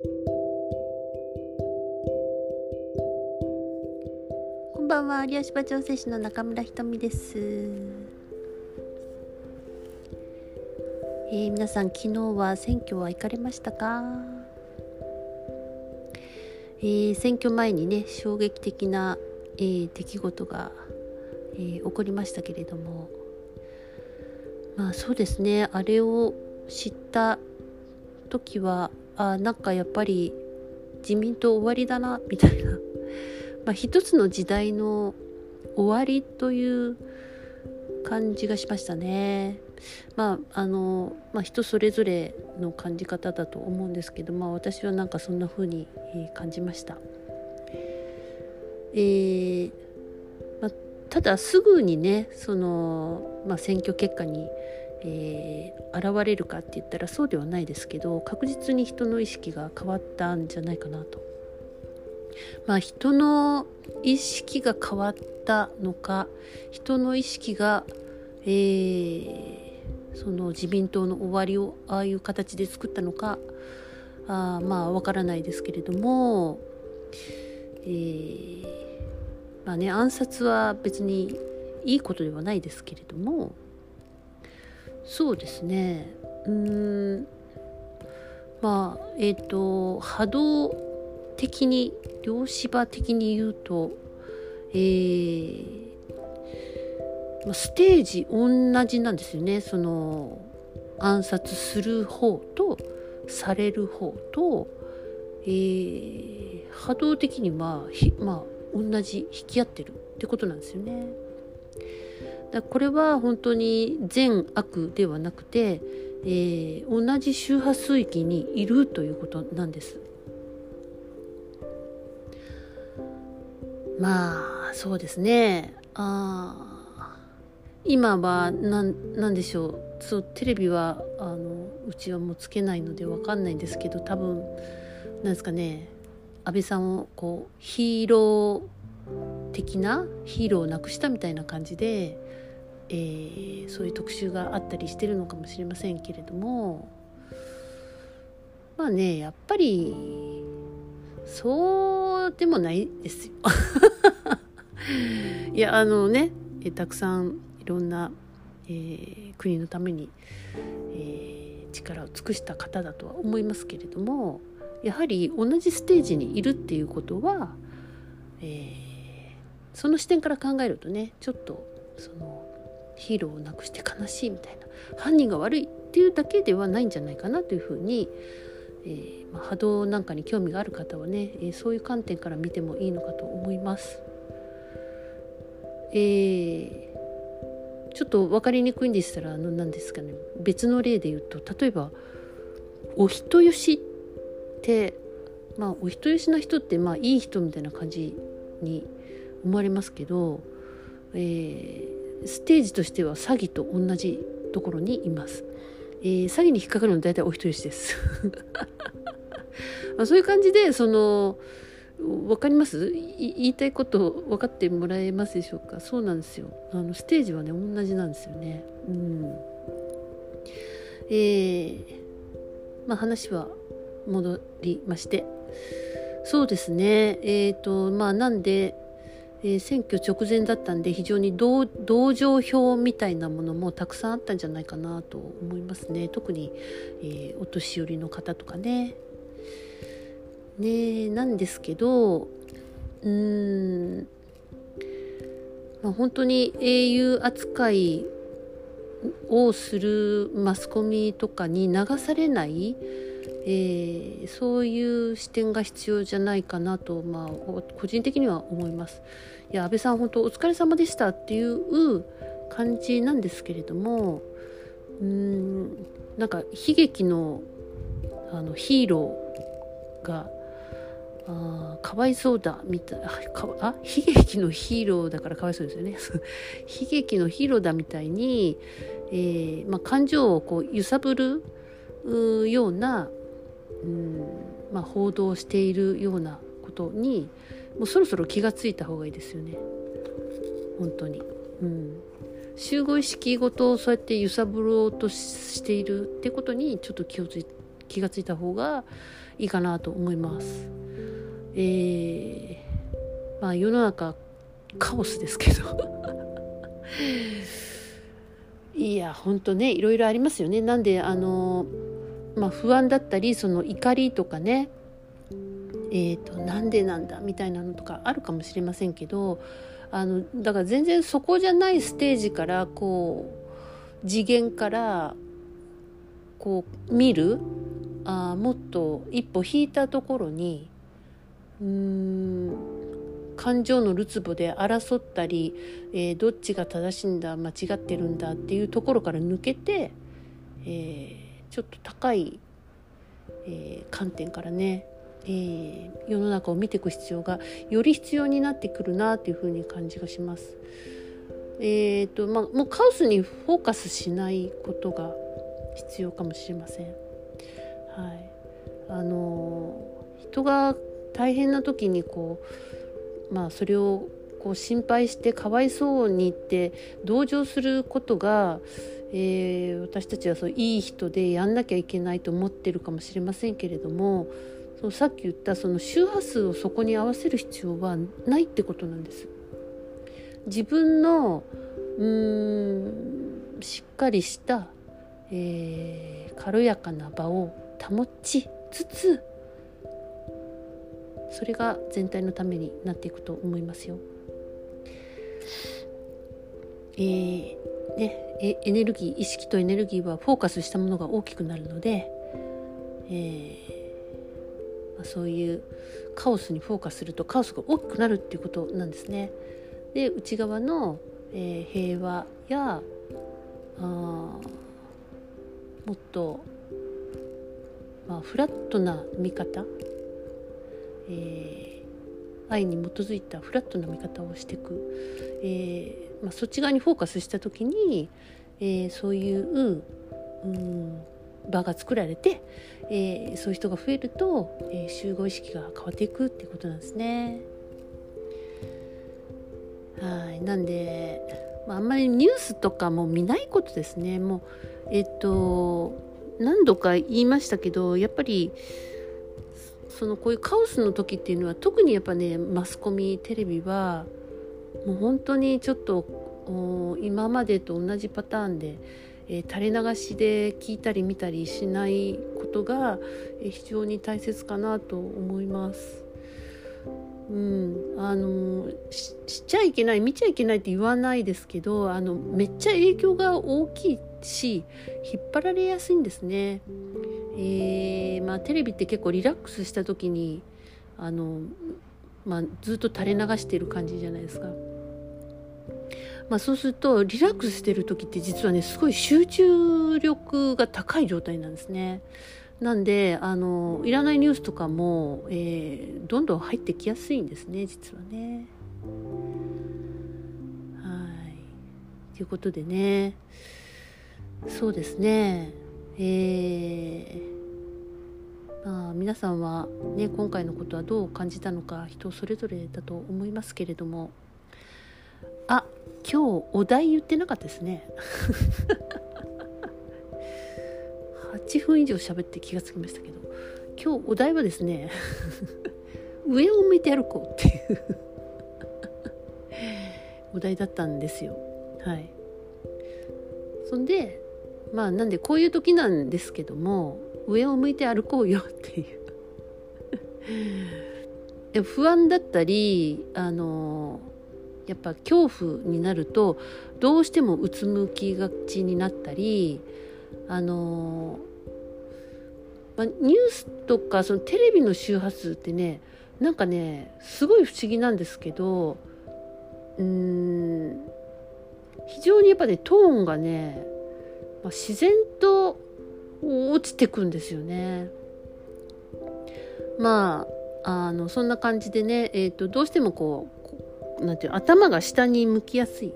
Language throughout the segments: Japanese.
こんばんは。有吉場調整師の中村ひとみです、えー皆さん昨日は選挙は行かれましたか、えー選挙前にね衝撃的な、えー出来事が、えー起こりましたけれども。まあそうですね。あれを知った時はあなんかやっぱり自民党終わりだなみたいな、まあ、一つの時代の終わりという感じがしましたね。まああのまあ、人それぞれの感じ方だと思うんですけど、まあ、私はなんかそんな風に、感じました。えーまあ、ただすぐにねその、まあ、選挙結果に、えー現れるかって言ったらそうではないですけど確実に人の意識が変わったんじゃないかなと。まあ人の意識が変わったのか人の意識が、えーその自民党の終わりをああいう形で作ったのかあまあわからないですけれども、えーまあね暗殺は別にいいことではないですけれどもそうですね。うん。まあえっ、と波動的に量子場的に言うとえーステージ同じなんですよね。その暗殺する方とされる方と、えー波動的にまあまあ同じ引き合ってるってことなんですよね。だこれは本当に善悪ではなくて、えー同じ周波数域にいるということなんです。まあそうですね。あ今はなんなんでしょう。そうテレビはあのうちはもうつけないのでわかんないんですけど多分なんですかね。安倍さんをこうヒーロー的なヒーローをなくしたみたいな感じで、えーそういう特集があったりしてるのかもしれませんけれどもまあねやっぱりそうでもないですよ。いやあのねたくさんいろんな、えー国のために、えー力を尽くした方だとは思いますけれどもやはり同じステージにいるっていうことは、えーその視点から考えるとねちょっとそのヒーローをなくして悲しいみたいな犯人が悪いっていうだけではないんじゃないかなというふうに、えーまあ波動なんかに興味がある方はね、えーそういう観点から見てもいいのかと思います。えーちょっと分かりにくいんでしたらあの何ですかね別の例で言うと例えばお人よしってまあお人よしな人ってまあいい人みたいな感じに思われますけど、えーステージとしては詐欺と同じところにいます。えー詐欺に引っかかるの大体お人よしです。まそういう感じでそのわかります？言いたいこと分かってもらえますでしょうか？そうなんですよ。あのステージはね同じなんですよね。うん。えー、まあ話は戻りまして。そうですね。えっ、とまあなんで、えー選挙直前だったんで非常に同情票みたいなものもたくさんあったんじゃないかなと思いますね。特に、えーお年寄りの方とかね。ねなんですけどうーん、まあ、本当に英雄扱いをするマスコミとかに流されない、えーそういう視点が必要じゃないかなと、まあ、個人的には思います。いや安倍さん本当お疲れ様でしたっていう感じなんですけれどもうんなんか悲劇のあのヒーローがあーかわいそうだみたいああ悲劇のヒーローだからかわいそうですよね 悲劇のヒーローだみたいに、えーまあ、感情をこう揺さぶるうような、うんまあ、報道しているようなことにもうそろそろ気がついた方がいいですよね本当に。うん集合意識ごとそうやって揺さぶろうとしているってことにちょっと気をつい気がついた方がいいかなと思います。えー、まあ世の中カオスですけど いや本当ねいろいろありますよね。なんであのまあ、不安だったりその怒りとかねえーと、となんでなんだみたいなのとかあるかもしれませんけどあのだから全然そこじゃないステージからこう次元からこう見るあもっと一歩引いたところにうーん感情のるつぼで争ったり、えー、どっちが正しいんだ間違ってるんだっていうところから抜けて、えー、ちょっと高い、えー、観点からねえー、世の中を見ていく必要がより必要になってくるなというふうに感じがします。えーとまあ、もうカオスにフォーカスしないことが必要かもしれません。はい、あの人が大変な時にこう、まあ、それをこう心配してかわいそうにって同情することが、えー、私たちはそういい人でやんなきゃいけないと思ってるかもしれませんけれどもそのさっき言ったその周波数をそこに合わせる必要はないってことなんです。自分のうーんしっかりした、えー、軽やかな場を保ちつつそれが全体のためになっていくと思いますよ。えーね、エネルギー意識とエネルギーはフォーカスしたものが大きくなるので、えーまあ、そういうカオスにフォーカスするとカオスが大きくなるっていうことなんですね。で内側の、えー、平和やあもっと、まあ、フラットな見方、えー、愛に基づいたフラットな見方をしていく、えーまあ、そっち側にフォーカスした時に、えー、そういう、うん場が作られて、えー、そういう人が増えると、えー、集合意識が変わっていくっていうことなんですね。はいなんで、まあ、あんまりニュースとかも見ないことですね。もうえっ、ー、と何度か言いましたけどやっぱりそのこういうカオスの時っていうのは特にやっぱねマスコミテレビはもう本当にちょっと今までと同じパターンでえー、垂れ流しで聞いたり見たりしないことが、えー、非常に大切かなと思います。うん、あのししちゃいけない見ちゃいけないって言わないですけどあのめっちゃ影響が大きいし引っ張られやすいんですね。えー、まあ、テレビって結構リラックスした時にあの、まあ、ずっと垂れ流してる感じじゃないですか。まあ、そうするとリラックスしてる時って実はねすごい集中力が高い状態なんですね。なんであのいらないニュースとかも、えー、どんどん入ってきやすいんですね実はね。はいということでねそうですねえー、まあ、皆さんは、ね、今回のことはどう感じたのか人それぞれだと思いますけれども今日お題言ってなかったですね。8分以上喋って気がつきましたけど今日お題はですね上を向いて歩こうっていう。お題だったんですよ。はい。そんでまあなんでこういう時なんですけども上を向いて歩こうよっていう。不安だったりあのやっぱ恐怖になるとどうしてもうつむきがちになったりあのまあ、ニュースとかそのテレビの周波数ってねなんかねすごい不思議なんですけどうーん非常にやっぱねトーンがね、まあ、自然と落ちてくんですよね。まああのそんな感じでね、えーとどうしてもこうなんていう頭が下に向きやすい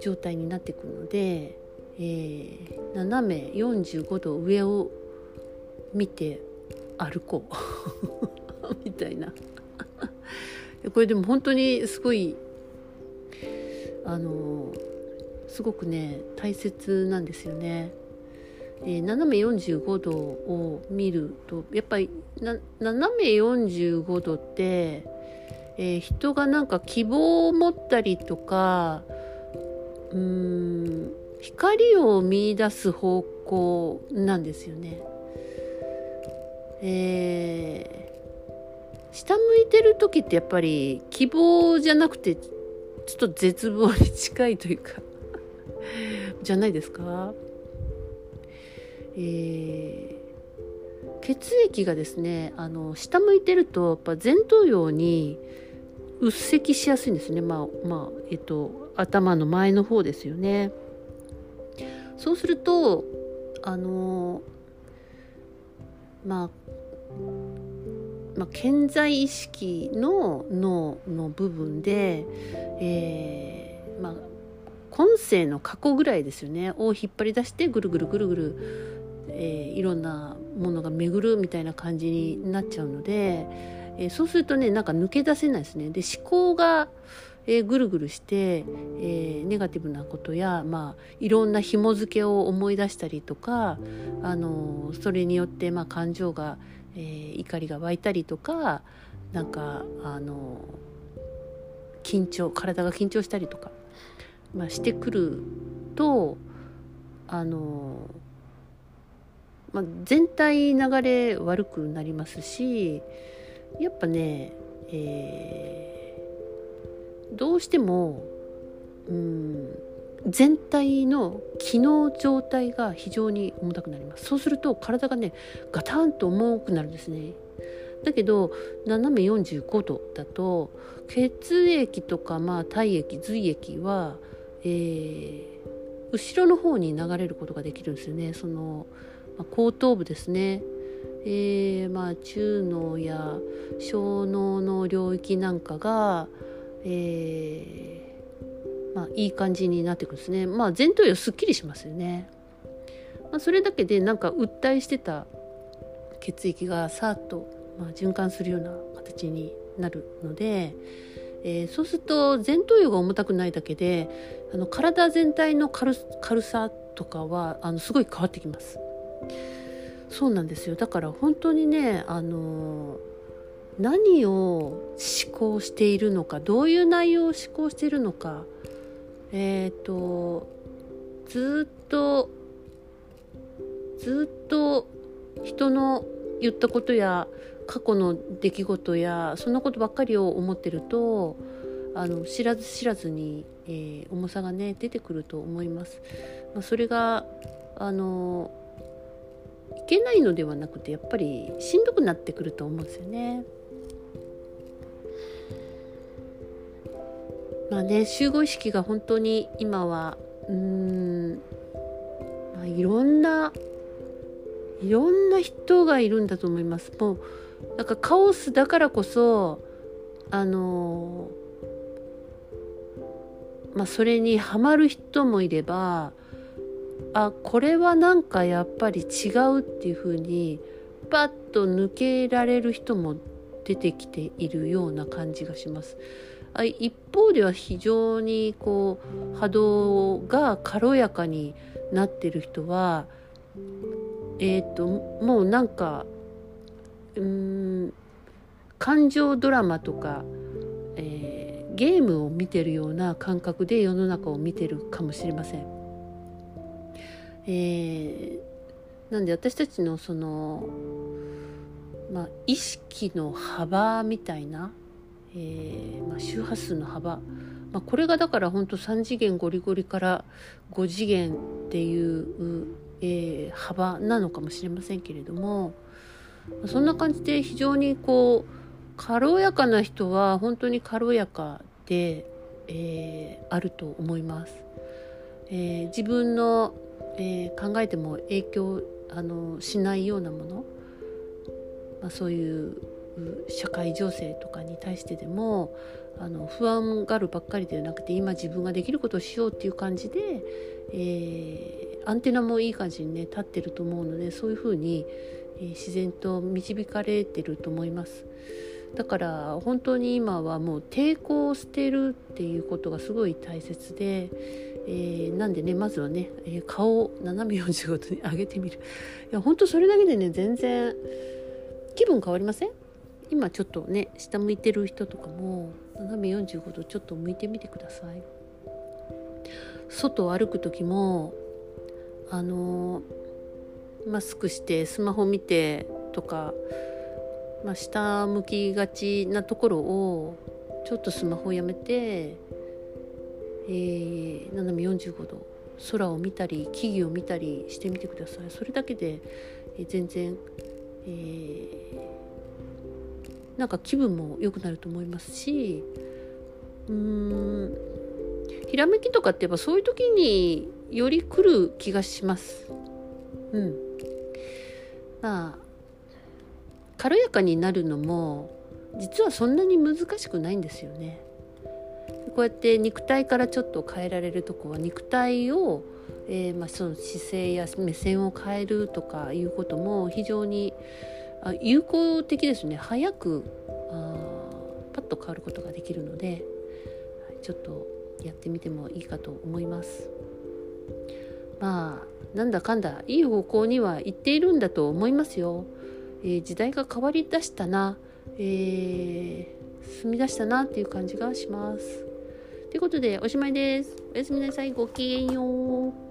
状態になってくるので、えー、斜め45度上を見て歩こう みたいな これでも本当にすごいあのすごくね大切なんですよね。えー、斜め45度を見るとやっぱり斜め45度って、えー、人がなんか希望を持ったりとかうーん光を見出す方向なんですよね。えー、下向いてる時ってやっぱり希望じゃなくてちょっと絶望に近いというか じゃないですか？えー、血液がですねあの下向いてるとやっぱ前頭葉にうっせきしやすいんですね。まあまあえっと頭の前の方ですよね。そうするとあのまあまあ、健在意識の脳の部分で、えーまあ、今世の過去ぐらいですよね。を引っ張り出してぐるぐるぐるぐるえー、いろんなものが巡るみたいな感じになっちゃうので、えー、そうするとねなんか抜け出せないですね。で思考が、えー、ぐるぐるして、えネガティブなことや、まあ、いろんな紐付けを思い出したりとか、あのそれによって、まあ、感情が、え怒りが湧いたりとかなんかあの緊張体が緊張したりとか、まあ、してくるとあのまあ、全体流れ悪くなりますしやっぱね、えー、どうしてもうん全体の機能状態が非常に重たくなります。そうすると体がねガタンと重くなるんですね。だけど斜め45度だと血液とかまあ体液髄液は、えー、後ろの方に流れることができるんですよね。そのまあ、後頭部ですね、えー、まあ、中脳や小脳の領域なんかが、えー、まあ、いい感じになってくるんですね。まあ、前頭葉すっきりしますよね。まあ、それだけでなんか訴えしてた血液がさっと、まあ、循環するような形になるので、えー、そうすると前頭葉が重たくないだけであの体全体の軽さとかはあのすごい変わってきます。そうなんですよだから本当にねあの何を思考しているのかどういう内容を思考しているのかえっ、ー、とずっとずっと人の言ったことや過去の出来事やそんなことばっかりを思ってるとあの知らず知らずに、えー、重さがね出てくると思います。まあ、それがあのいけないのではなくてやっぱりしんどくなってくると思うんですよね。まあね集合意識が本当に今はうん、まあ、いろんないろんな人がいるんだと思います。もうなんかカオスだからこそあのまあそれにはまる人もいればあこれはなんかやっぱり違うっていうふうにパッと抜けられる人も出てきているような感じがします。あ一方では非常にこう波動が軽やかになってる人はえっ、ー、ともうなんかうん感情ドラマとか、えー、ゲームを見てるような感覚で世の中を見てるかもしれません。えー、なんで私たちのその、まあ、意識の幅みたいな、えーまあ、周波数の幅、まあ、これがだから本当3次元ゴリゴリから5次元っていう、えー、幅なのかもしれませんけれどもそんな感じで非常にこう軽やかな人は本当に軽やかで、えー、あると思います。えー、自分のえー、考えても影響あのしないようなもの、まあ、そういう社会情勢とかに対してでもあの不安がるばっかりではなくて今自分ができることをしようっていう感じで、えー、アンテナもいい感じにね立ってると思うのでそういうふうに、えー、自然と導かれてると思います。だから本当に今はもう抵抗を捨てるっていうことがすごい大切で、えー、なんでねまずはね、えー、顔を斜め45度に上げてみる。いやほんとそれだけでね全然気分変わりません？今ちょっとね下向いてる人とかも斜め45度ちょっと向いてみてください。外を歩く時もあのマスクしてスマホ見てとか、まあ、下向きがちなところをちょっとスマホをやめて、えー、斜め45度空を見たり木々を見たりしてみてください。それだけで、えー、全然、えー、なんか気分も良くなると思いますしうーんひらめきとかってやっぱそういう時により来る気がします。うん。まあ軽やかになるのも実はそんなに難しくないんですよね。こうやって肉体からちょっと変えられるとこは肉体を、えー、まあ、その姿勢や目線を変えるとかいうことも非常に有効的ですね。早くあパッと変わることができるのでちょっとやってみてもいいかと思います。まあなんだかんだいい方向には行っているんだと思いますよ、えー、時代が変わりだしたな、えー、進み出したなっていう感じがします。ということでおしまいです。おやすみなさい。ごきげんよう。